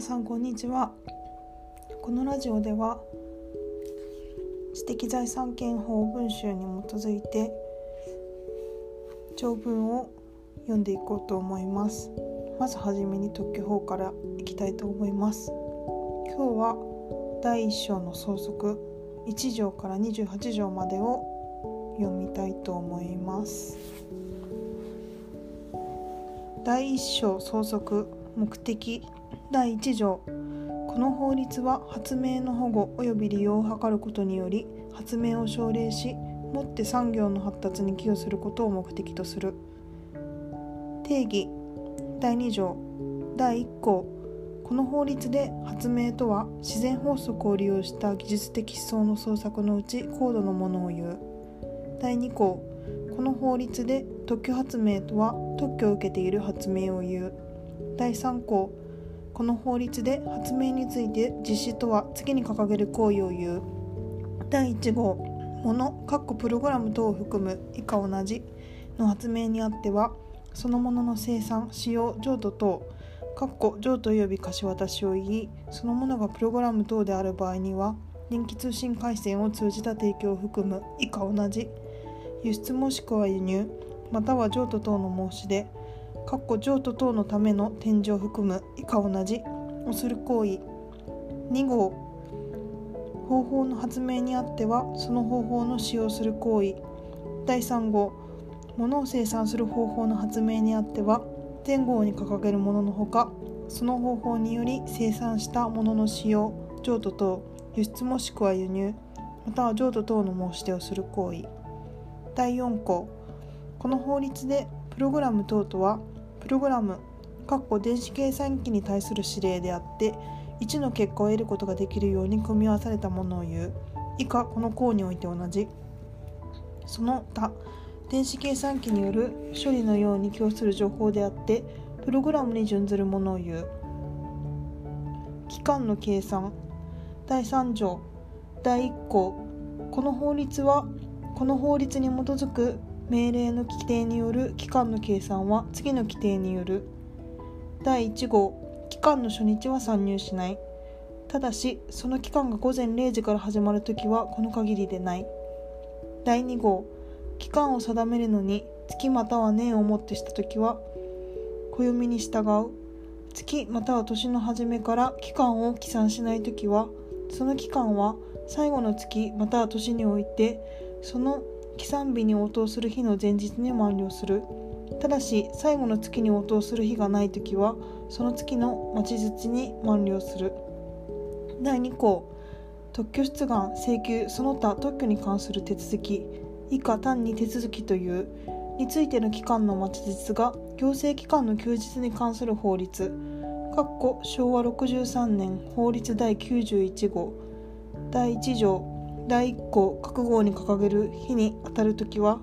皆さんこんにちは。このラジオでは知的財産権法文集に基づいて長文を読んでいこうと思います。まずはじめに特許法からいきたいと思います。今日は第1章の相続1条から28条までを読みたいと思います。第1章相続目的。第1条。この法律は発明の保護及び利用を図ることにより発明を奨励しもって産業の発達に寄与することを目的とする。定義。第2条。第1項。この法律で発明とは自然法則を利用した技術的思想の創作のうち高度のものを言う。第2項。この法律で特許発明とは特許を受けている発明を言う。第3項。この法律で発明について実施とは次に掲げる行為を言う。第1号ものかっこプログラム等を含む以下同じの発明にあってはそのものの生産使用譲渡等かっこ譲渡及び貸し渡しを言いそのものがプログラム等である場合には電気通信回線を通じた提供を含む以下同じ。輸出もしくは輸入または譲渡等の申し出かっこ譲渡等のための展示を含む以下同じをする行為。2号。方法の発明にあってはその方法の使用する行為。第3号。物を生産する方法の発明にあっては前号に掲げるもののほかその方法により生産したものの使用譲渡等。輸出もしくは輸入または譲渡等の申し出をする行為。第4項。この法律でプログラム等とはプログラム電子計算機に対する指令であって1の結果を得ることができるように組み合わされたものを言う。以下この項において同じ。その他電子計算機による処理のように供する情報であってプログラムに準ずるものを言う。期間の計算。第3条。第1項。この法律はこの法律に基づく命令の規定による期間の計算は次の規定による。第1号期間の初日は参入しない。ただしその期間が午前0時から始まるときはこの限りでない。第2号期間を定めるのに月または年をもってしたときは暦に従う。月または年の初めから期間を起算しないときはその期間は最後の月または年においてその起算日に応答する日の前日に満了する。ただし最後の月に応答する日がない時はその月の待ち日に満了する。第2項特許出願請求その他特許に関する手続き以下単に手続きというについての期間の待ち日が行政機関の休日に関する法律。昭和63年法律第91号。第1条第1項覚悟に掲げる日にあたるときは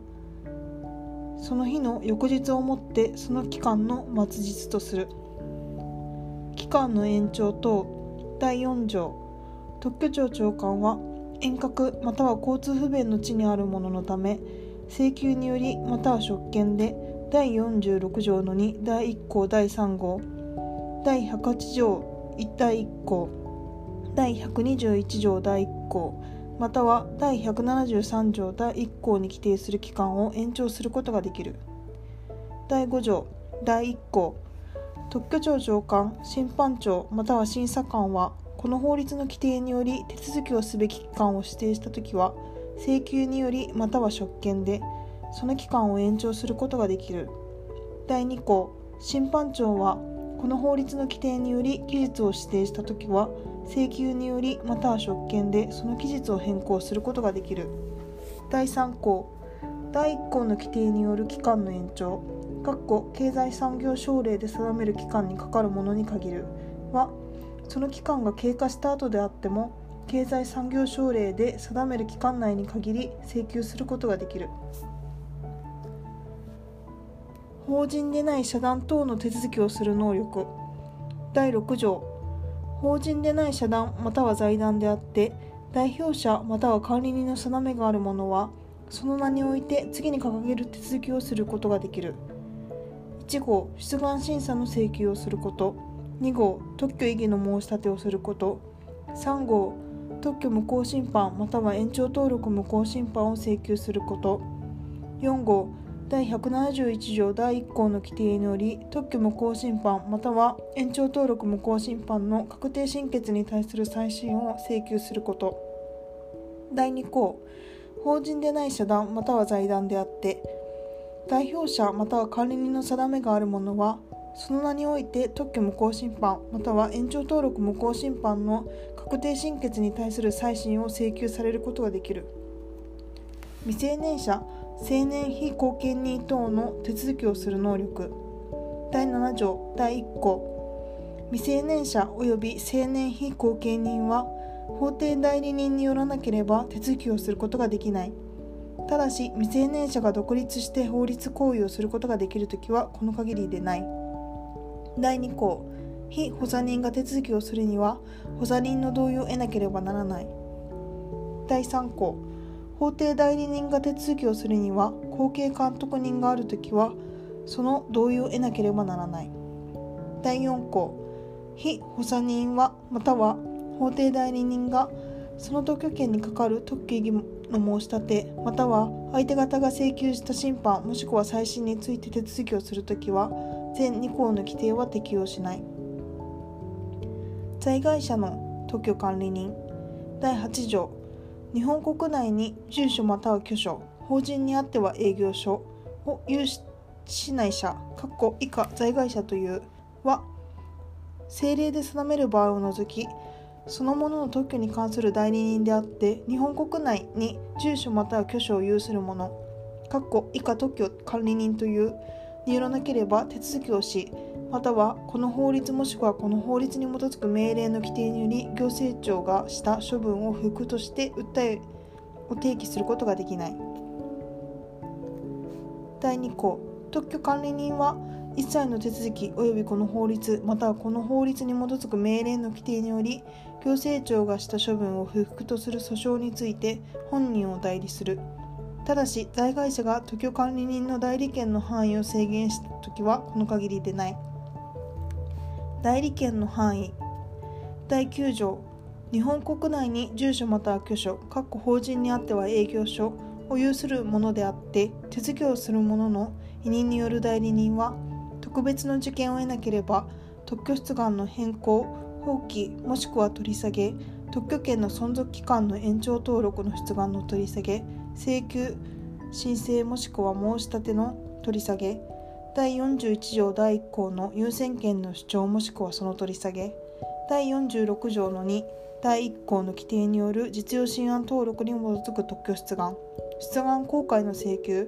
その日の翌日をもってその期間の末日とする。期間の延長等第4条。特許庁長官は遠隔または交通不便の地にあるもののため請求によりまたは職権で第46条の2第1項第3号第108条1第1項第121条第1項または第173条第1項に規定する期間を延長することができる。第5条第1項特許庁長官審判長または審査官はこの法律の規定により手続きをすべき期間を指定したときは請求によりまたは職権でその期間を延長することができる。第2項審判長はこの法律の規定により期日を指定したときは請求によりまたは職権でその期日を変更することができる。第3項。第1項の規定による期間の延長。経済産業省令で定める期間にかかるものに限る。はその期間が経過した後であっても経済産業省令で定める期間内に限り請求することができる。法人でない社団等の手続きをする能力。第6条。法人でない社団または財団であって代表者または管理人の定めがあるものはその名において次に掲げる手続きをすることができる。1号出願審査の請求をすること。2号特許異議の申し立てをすること。3号特許無効審判または延長登録無効審判を請求すること。4号第171条第1項の規定により特許無効審判または延長登録無効審判の確定審決に対する再審を請求すること。第2項法人でない社団または財団であって代表者または管理人の定めがあるものはその名において特許無効審判または延長登録無効審判の確定審決に対する再審を請求されることができる。未成年者青年非後見人等の手続きをする能力。第7条第1項。未成年者及び青年非後見人は法定代理人によらなければ手続きをすることができない。ただし未成年者が独立して法律行為をすることができるときはこの限りでない。第2項。非補佐人が手続きをするには補佐人の同意を得なければならない。第3項。法定代理人が手続きをするには後継監督人があるときはその同意を得なければならない。第4項非補佐人はまたは法定代理人がその特許権に係る特許義務の申し立てまたは相手方が請求した審判もしくは再審について手続きをするときは全2項の規定は適用しない。在外者の特許管理人。第8条日本国内に住所または居所法人にあっては営業所を有しない者以下在外者というは政令で定める場合を除きそのものの特許に関する代理人であって日本国内に住所または居所を有する者以下特許管理人というによらなければ手続きをしまたはこの法律もしくはこの法律に基づく命令の規定により行政庁がした処分を不服として訴えを提起することができない。第2項。特許管理人は一切の手続き及びこの法律またはこの法律に基づく命令の規定により行政庁がした処分を不服とする訴訟について本人を代理する。ただし在外者が特許管理人の代理権の範囲を制限したときはこの限りでない。代理権の範囲。第9条。日本国内に住所または居所。法人にあっては営業所。を有するものであって。手続きをする者の委任による代理人は。特別の受験を得なければ。特許出願の変更。放棄もしくは取り下げ。特許権の存続期間の延長登録の出願の取り下げ。請求申請もしくは申し立ての取り下げ。第41条第1項の優先権の主張もしくはその取り下げ第46条の2第1項の規定による実用新案登録に基づく特許出願。出願公開の請求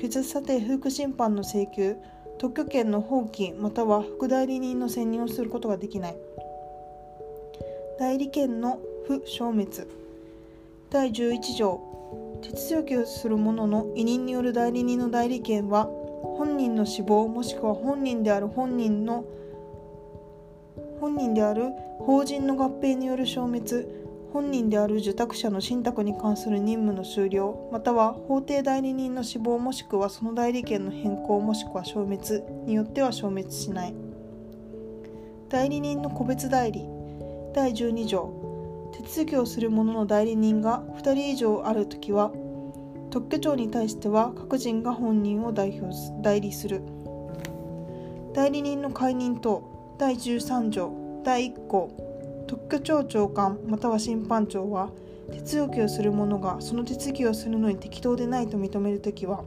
決査定不服審判の請求特許権の放棄または副代理人の選任をすることができない。代理権の不消滅。第11条手続きをする者の委任による代理人の代理権は本人の死亡もしくは本人である本人の本人である法人の合併による消滅本人である受託者の信託に関する任務の終了または法定代理人の死亡もしくはその代理権の変更もしくは消滅によっては消滅しない。代理人の個別代理第12条手続きをする者の代理人が2人以上あるときは特許庁に対しては各人が本人を代表代理する。代理人の解任等第13条第1項特許庁長官または審判長は手続きをする者がその手続きをするのに適当でないと認めるときは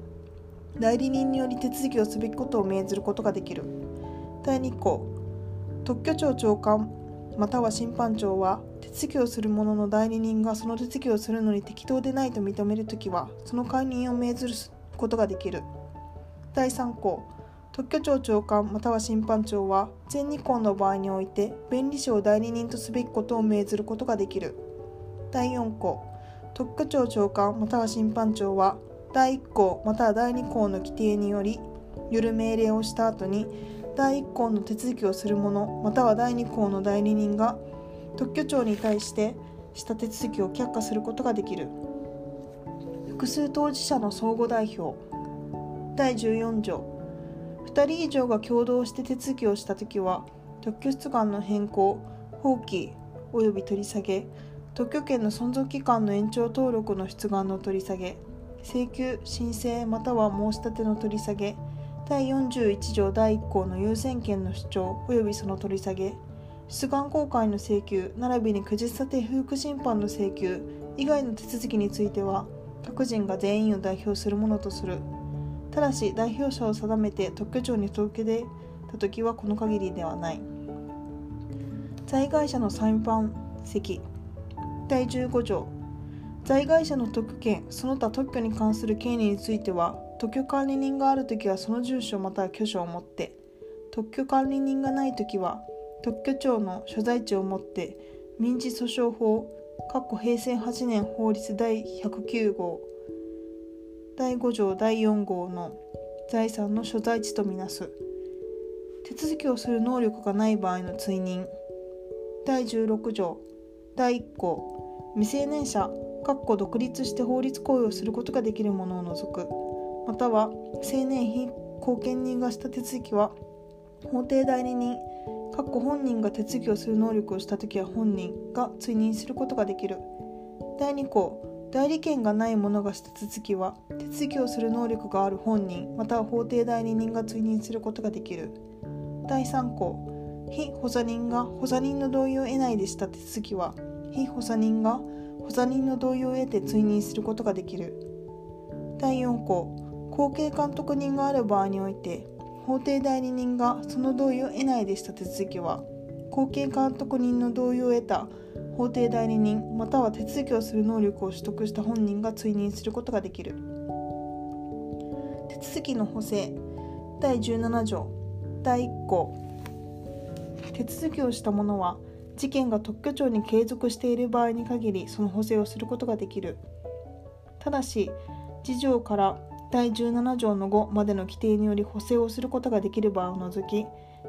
代理人により手続きをすべきことを命ずることができる。第2項特許庁長官または審判長は手続きをする者の代理人がその手続きをするのに適当でないと認めるときはその解任を命ずることができる。第3項。特許庁長官または審判長は全日項の場合において弁理士を代理人とすべきことを命ずることができる。第4項。特許庁長官または審判長は第1項または第2項の規定によりよる命令をした後に第1項の手続きをする者または第2項の代理人が特許庁に対してした手続きを却下することができる。複数当事者の相互代表。第14条。2人以上が共同して手続きをしたときは特許出願の変更放棄及び取り下げ特許権の存続期間の延長登録の出願の取り下げ請求申請または申し立ての取り下げ第41条第1項の優先権の主張及びその取り下げ出願公開の請求並びに区日査定不服審判の請求以外の手続きについては各人が全員を代表するものとする。ただし代表者を定めて特許庁に届け出た時はこの限りではない。在外者の裁判席第15条。在外者の特権その他特許に関する権利については特許管理人があるときはその住所または居所を持って特許管理人がないときは特許庁の所在地を持って民事訴訟法平成8年法律第109号第5条第4号の財産の所在地とみなす。手続きをする能力がない場合の追認。第16条第1項未成年者独立して法律行為をすることができる者を除く。または青年非後見人がした手続きは法定代理人かっこ本人が手続きをする能力をした時は本人が追認することができる。第2項代理権がない者がした手続きは手続きをする能力がある本人または法定代理人が追認することができる。第3項非補佐人が補佐人の同意を得ないでした手続きは非補佐人が補佐人の同意を得て追認することができる。第4項後継監督人がある場合において法定代理人がその同意を得ないでした手続きは。後継監督人の同意を得た法定代理人または手続きをする能力を取得した本人が追認することができる。手続きの補正第17条第1項。手続きをした者は事件が特許庁に継続している場合に限りその補正をすることができる。ただし事情から第17条の5までの規定により補正をすることができる場合を除き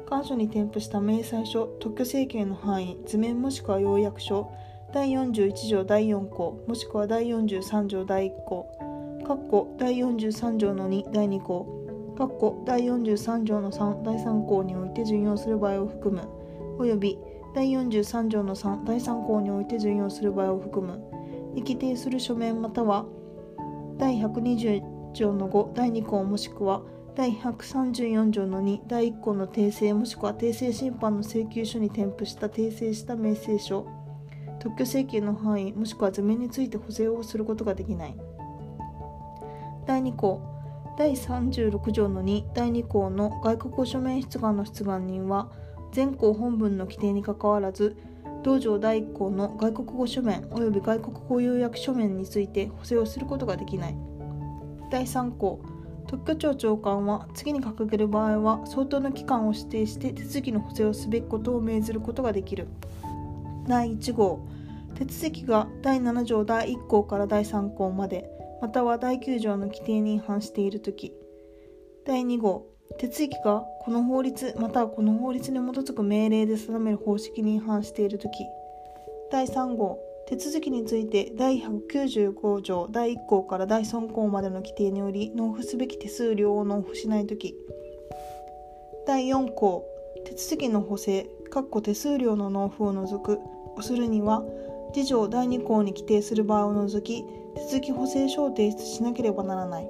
願書に添付した明細書特許請求の範囲図面もしくは要約書第41条第4項もしくは第43条第1項括弧第43条の2第2項括弧第43条の3第3項において準用する場合を含むおよび第43条の3第3項において準用する場合を含むに規定する書面または第120条の5第2項もしくは第134条の2第1項の訂正もしくは訂正審判の請求書に添付した訂正した明細書。特許請求の範囲もしくは図面について補正をすることができない。第2項第36条の2第2項の外国語書面出願の出願人は全項本文の規定にかかわらず道場第1項の外国語書面及び外国語要約書面について補正をすることができない。第3項。特許庁長官は次に掲げる場合は相当の期間を指定して手続きの補正をすべきことを命ずることができる。第1号。手続きが第7条第1項から第3項までまたは第9条の規定に違反しているとき第2号。手続きがこの法律またはこの法律に基づく命令で定める方式に違反しているとき第3号。手続きについて第195条第1項から第3項までの規定により納付すべき手数料を納付しないとき。第4項手続きの補正手数料の納付を除く。をするには次条第2項に規定する場合を除き手続き補正書を提出しなければならない。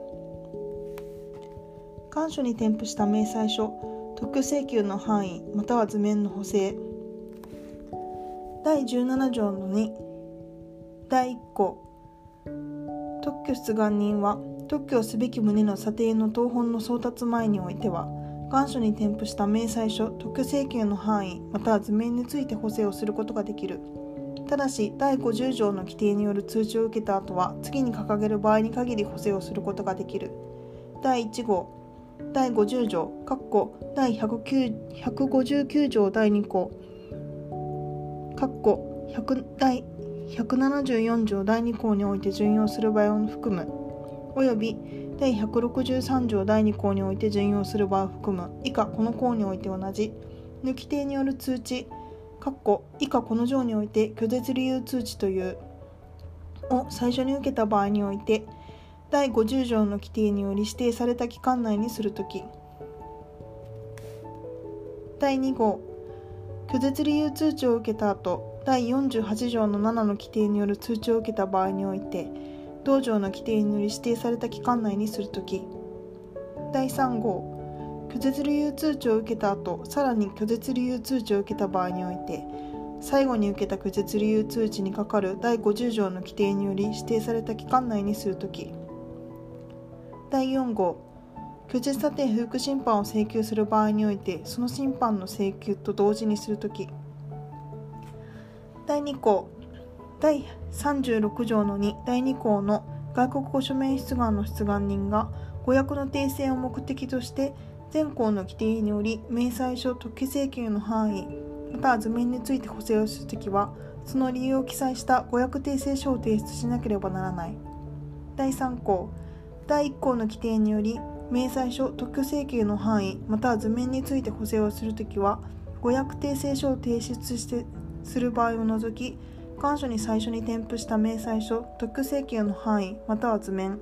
願書に添付した明細書特許請求の範囲または図面の補正。第17条の2第1項。特許出願人は特許をすべき旨の査定の当本の送達前においては願書に添付した明細書特許請求の範囲または図面について補正をすることができる。ただし第50条の規定による通知を受けた後は次に掲げる場合に限り補正をすることができる。第1号。第50条。第159条第2項。第174条第2項において準用する場合を含む。および第163条第2項において準用する場合を含む。以下この項において同じ。抜き定による通知。以下この条において拒絶理由通知という。を最初に受けた場合において第50条の規定により指定された期間内にするとき。第2号拒絶理由通知を受けた後第48条の7の規定による通知を受けた場合において同条の規定により指定された期間内にするとき。第3号拒絶理由通知を受けた後さらに拒絶理由通知を受けた場合において最後に受けた拒絶理由通知に係かる第50条の規定により指定された期間内にするとき。第4号拒絶査定不服審判を請求する場合においてその審判の請求と同時にするとき。第2項第36条の2第2項の外国語書面出願の出願人が誤訳の訂正を目的として全項の規定により明細書特許請求の範囲または図面について補正をするときはその理由を記載した誤訳訂正書を提出しなければならない。第3項第1項の規定により明細書特許請求の範囲または図面について補正をするときは誤訳訂正書を提出してする場合を除き願書に最初に添付した明細書特許請求の範囲または図面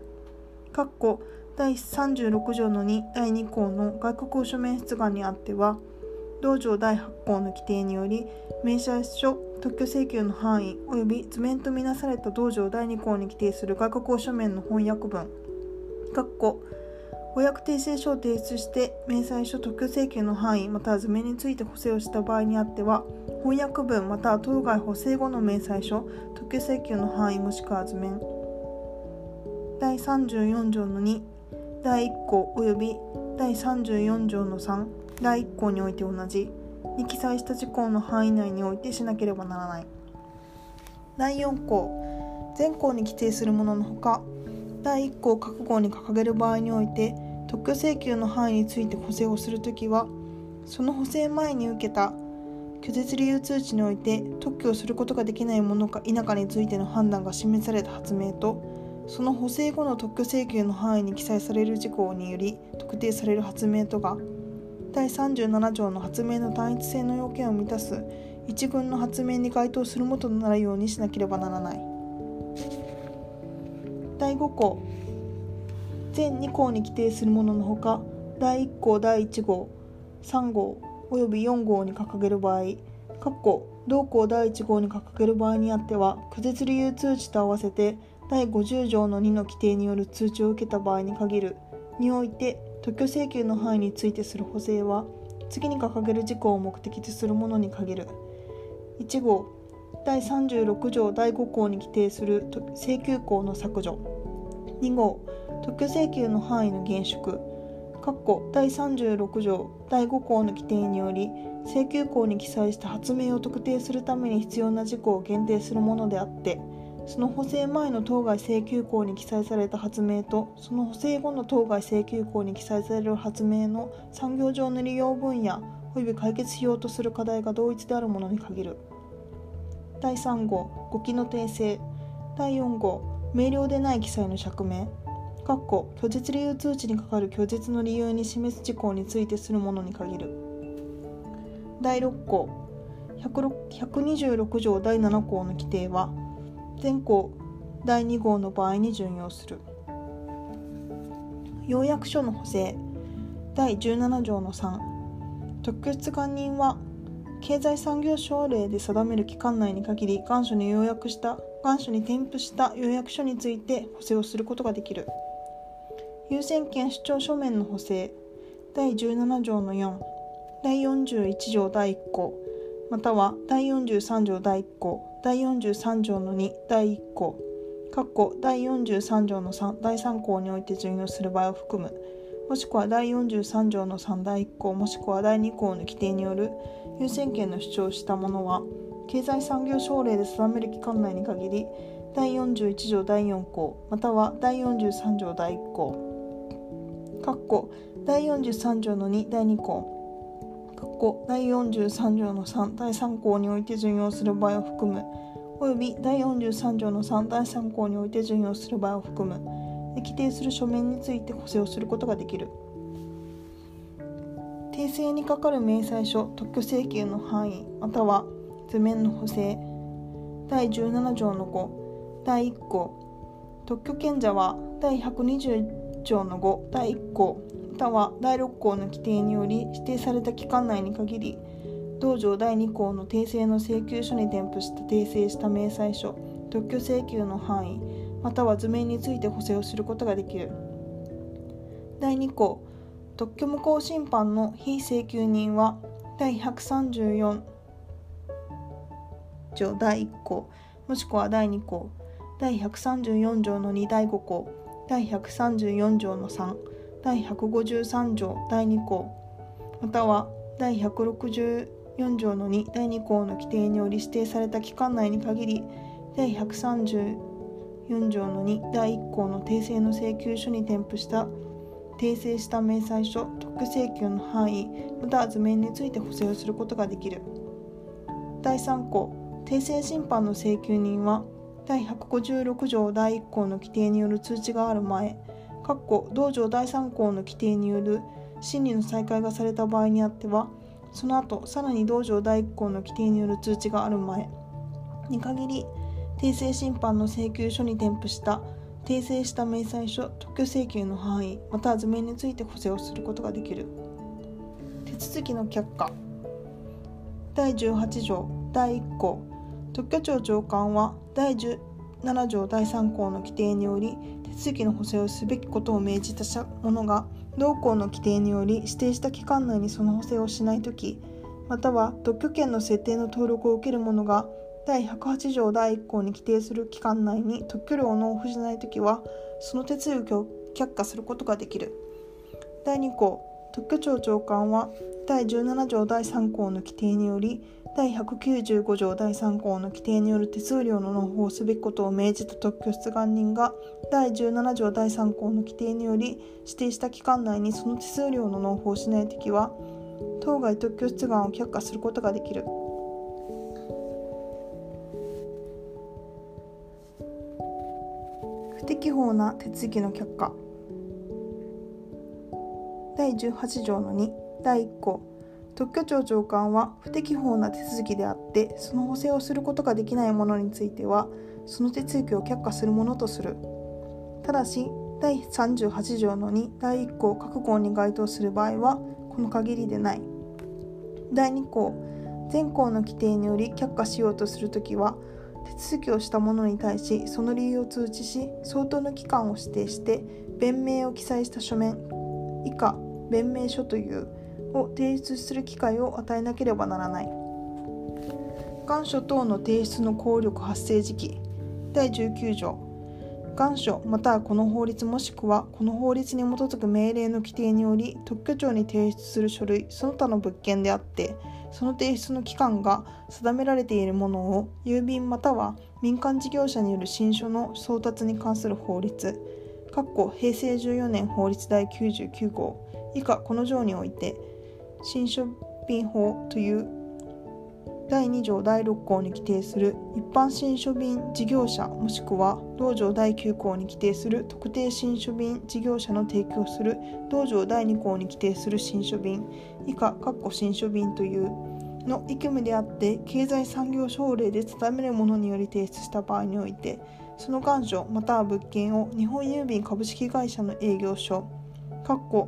第36条の2第2項の外国語書面出願にあっては道場第8項の規定により明細書特許請求の範囲及び図面とみなされた道場第2項に規定する外国語書面の翻訳文誤訳訂正書を提出して明細書特許請求の範囲または図面について補正をした場合にあっては翻訳文または当該補正後の明細書特許請求の範囲もしくは図面。第34条の2第1項及び第34条の3第1項において同じ。に記載した事項の範囲内においてしなければならない。第4項全項に規定するもののほか第1項各項に掲げる場合において特許請求の範囲について補正をするときはその補正前に受けた拒絶理由通知において特許をすることができないものか否かについての判断が示された発明とその補正後の特許請求の範囲に記載される事項により特定される発明とが第37条の発明の単一性の要件を満たす一群の発明に該当するもととなるようにしなければならない。第5項全2項に規定するもののほか第1項第1号3号および4号に掲げる場合同項第1号に掲げる場合にあっては拒絶理由通知と合わせて第50条の2の規定による通知を受けた場合に限る。において特許請求の範囲についてする補正は次に掲げる事項を目的とするものに限る。1号第36条第5項に規定する請求項の削除。2号特許請求の範囲の厳縮第36条第5項の規定により請求項に記載した発明を特定するために必要な事項を限定するものであってその補正前の当該請求項に記載された発明とその補正後の当該請求項に記載される発明の産業上の利用分野及び解決しようとする課題が同一であるものに限る。第3号語記の訂正。第4号明瞭でない記載の釈明。拒絶理由通知にかかる拒絶の理由に示す事項についてするものに限る。第6項。126条。第7項の規定は全項第2号の場合に準用する。要約書の補正。第17条の3特許出願人は経済産業省令で定める期間内に限り願書に要約した願書に添付した要約書について補正をすることができる。優先権主張書面の補正。第17条の4第41条第1項。または第43条第1項。第43条の2第1項。第43条の3第3項において準用する場合を含む。もしくは第43条の3第1項。もしくは第2項の規定による。優先権の主張したものは経済産業省令で定める期間内に限り第41条第4項。または第43条第1項。第43条の2第2項第43条の3第3項において準用する場合を含む。および第43条の3第3項において準用する場合を含む。規定する書面について補正をすることができる。訂正にかかる明細書特許請求の範囲または図面の補正。第17条の5第1項特許権者は第120条の5第1項。または第6項の規定により指定された期間内に限り道場第2項の訂正の請求書に添付した訂正した明細書特許請求の範囲または図面について補正をすることができる。第2項。特許無効審判の非請求人は第134条第1項もしくは第2項。第134条の2第5項。第134条の3第153条第2項または第164条の2第2項の規定により指定された期間内に限り第134条の2第1項の訂正の請求書に添付した訂正した明細書特許請求の範囲または図面について補正をすることができる。第3項訂正審判の請求人は第156条第1項の規定による通知がある前同条第3項の規定による審理の再開がされた場合にあってはその後さらに同条第1項の規定による通知がある前に限り訂正審判の請求書に添付した訂正した明細書特許請求の範囲または図面について補正をすることができる。手続きの却下。第18条第1項。特許庁長官は第17条第3項の規定により手続きの補正をすべきことを命じた者が同項の規定により指定した期間内にその補正をしないときまたは特許権の設定の登録を受ける者が第108条第1項に規定する期間内に特許料を納付しないときはその手続きを却下することができる。第2項特許庁長官は第17条第3項の規定により第195条第3項の規定による手数料の納付をすべきことを命じた特許出願人が第17条第3項の規定により指定した期間内にその手数料の納付をしないときは当該特許出願を却下することができる。不適法な手続きの却下第18条の2第1項特許庁長官は不適法な手続きであってその補正をすることができないものについてはその手続きを却下するものとする。ただし第38条の2第1項各項に該当する場合はこの限りでない。第2項全項の規定により却下しようとするときは手続きをした者に対しその理由を通知し相当の期間を指定して弁明を記載した書面以下弁明書というを提出する機会を与えなければならない。願書等の提出の効力発生時期。第19条。願書またはこの法律もしくはこの法律に基づく命令の規定により特許庁に提出する書類その他の物件であってその提出の期間が定められているものを郵便または民間事業者による新書の送達に関する法律。平成14年法律第99号。以下この条において新書便法という第2条第6項に規定する一般新書便事業者もしくは同条第9項に規定する特定新書便事業者の提供する同条第2項に規定する新書便以下新書便というの意務であって経済産業省令で定めるものにより提出した場合においてその願書または物件を日本郵便株式会社の営業所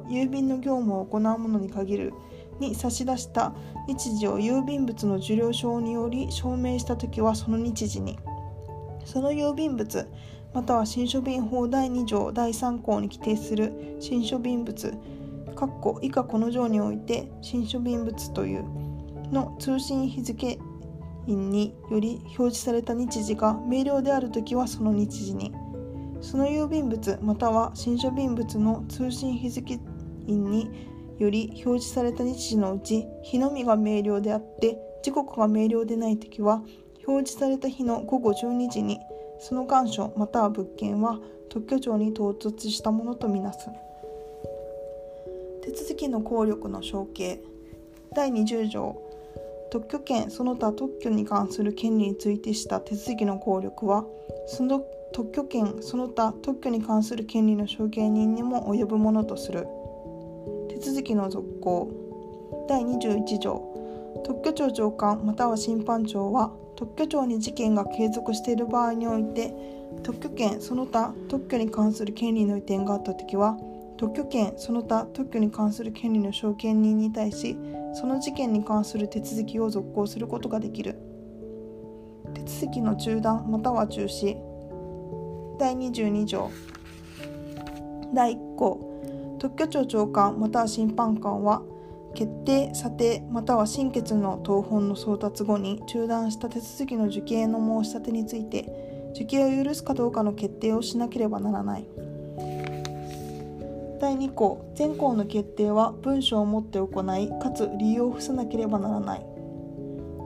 郵便の業務を行う者に限るに差し出した日時を郵便物の受領証により証明した時はその日時に。その郵便物または新書便法第2条第3項に規定する新書便物以下この条において新書便物というの通信日付印により表示された日時が明瞭である時はその日時に。その郵便物または新書便物の通信日付印により表示された日時のうち日のみが明瞭であって時刻が明瞭でない時は表示された日の午後12時にその願書または物件は特許庁に到達したものとみなす。手続きの効力の承継。第20条。特許権その他特許に関する権利についてした手続きの効力はその特許権その他特許に関する権利の承継人にも及ぶものとする。手続きの続行。第21条。特許庁長官または審判長は特許庁に事件が継続している場合において特許権その他特許に関する権利の移転があった時は特許権その他特許に関する権利の証券人に対しその事件に関する手続きを続行することができる。手続きの中断または中止。第22条。第1項。特許庁長官または審判官は決定査定または審決の当本の送達後に中断した手続きの受刑の申し立てについて受刑を許すかどうかの決定をしなければならない。第2項全項の決定は文書をもって行いかつ理由を付さなければならない。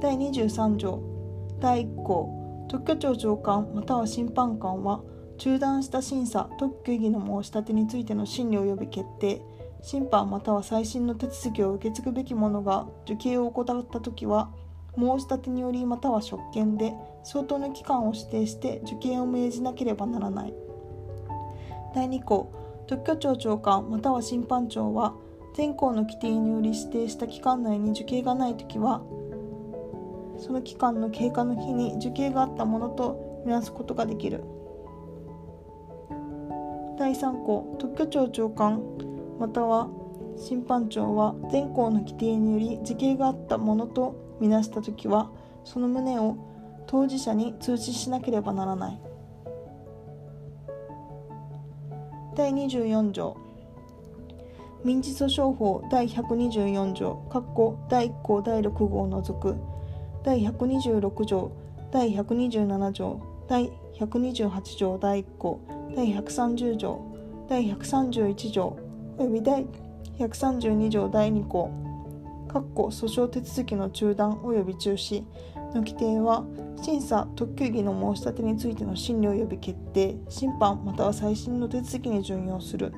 第23条第1項特許庁長官または審判官は中断した審査特許異議の申し立てについての審理及び決定審判または再審の手続きを受け継ぐべき者が受刑を怠った時は申し立てによりまたは職権で相当の期間を指定して受刑を命じなければならない。第2項特許庁長官または審判長は全項の規定により指定した期間内に受刑がない時はその期間の経過の日に受刑があったものとみなすことができる。第3項特許庁長官または審判長は全項の規定により事刑があったものとみなした時はその旨を当事者に通知しなければならない。第24条民事訴訟法第124条括弧第1項第6号を除く。第126条第127条第128条第1項第130条第131条及び第132条第2項訴訟手続きの中断及び中止の規定は審査特許議の申し立てについての審理及び決定審判または再審の手続きに準用する。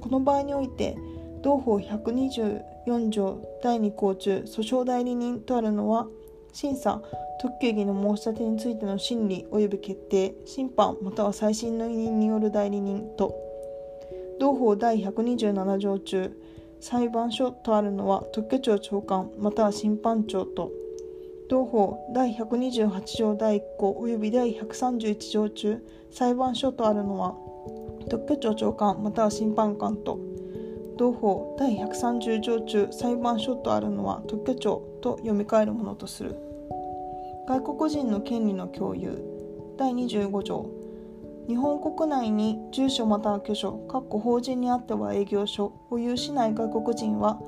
この場合において同法124条第2項中訴訟代理人とあるのは審査特許議の申し立てについての審理及び決定審判または再審の委任による代理人と同法第127条中裁判所とあるのは特許庁長官または審判長と同法第128条第1項及び第131条中裁判所とあるのは特許庁長官または審判官と。同法第130条中裁判所とあるのは特許庁と読み替えるものとする。外国人の権利の共有。第25条。日本国内に住所または居所法人にあっては営業所保有しない外国人は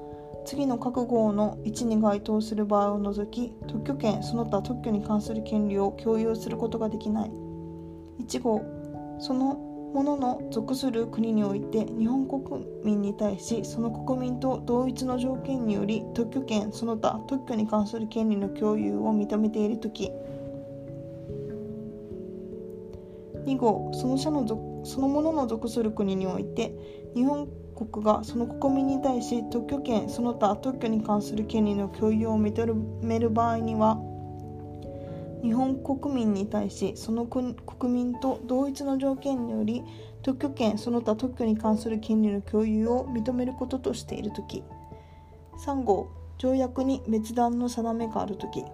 次の各号の位置に該当する場合を除き特許権その他特許に関する権利を共有することができない。1号。そのものの属する国において日本国民に対しその国民と同一の条件により特許権その他特許に関する権利の共有を認めている時2号その者のそのものの属する国において日本国がその国民に対し特許権その他特許に関する権利の共有を認める場合には日本国民に対しその国民と同一の条件により特許権その他特許に関する権利の共有を認めることとしている時。3号条約に別段の定めがある時。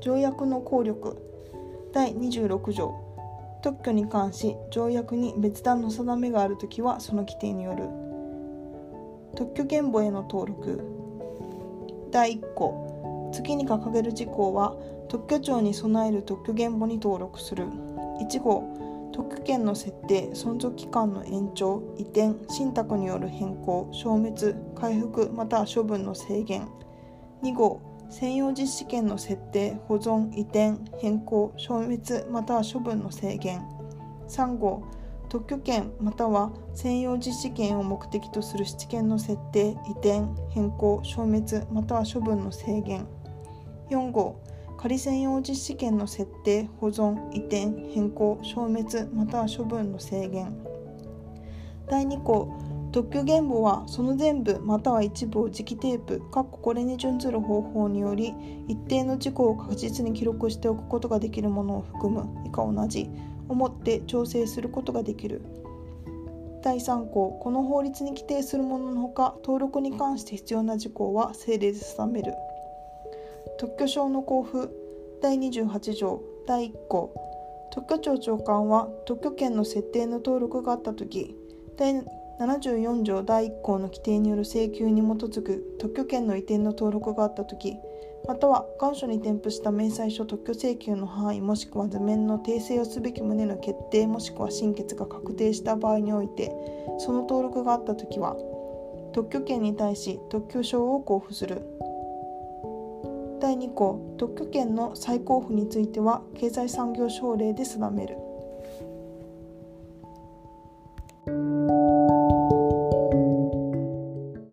条約の効力。第26条。特許に関し条約に別段の定めがある時はその規定による。特許原簿への登録。第1項。次に掲げる事項は特許庁に備える特許原簿に登録する。1号特許権の設定存続期間の延長移転信託による変更消滅回復または処分の制限。2号専用実施権の設定保存移転変更消滅または処分の制限。3号特許権または専用実施権を目的とする質権の設定移転変更消滅または処分の制限。4号仮専用実施権の設定保存移転変更消滅または処分の制限。第2項特許原簿はその全部または一部を磁気テープかっこれに準ずる方法により一定の事項を確実に記録しておくことができるものを含む。以下同じ。をもって調整することができる。第3項この法律に規定するもののほか登録に関して必要な事項は政令で定める。特許証の交付。第28条。第1項。特許庁長官は特許権の設定の登録があった時。第74条。第1項の規定による請求に基づく特許権の移転の登録があったときまたは願書に添付した明細書特許請求の範囲もしくは図面の訂正をすべき旨の決定もしくは審決が確定した場合においてその登録があったときは特許権に対し特許証を交付する。第2項特許権の再交付については経済産業省令で定める。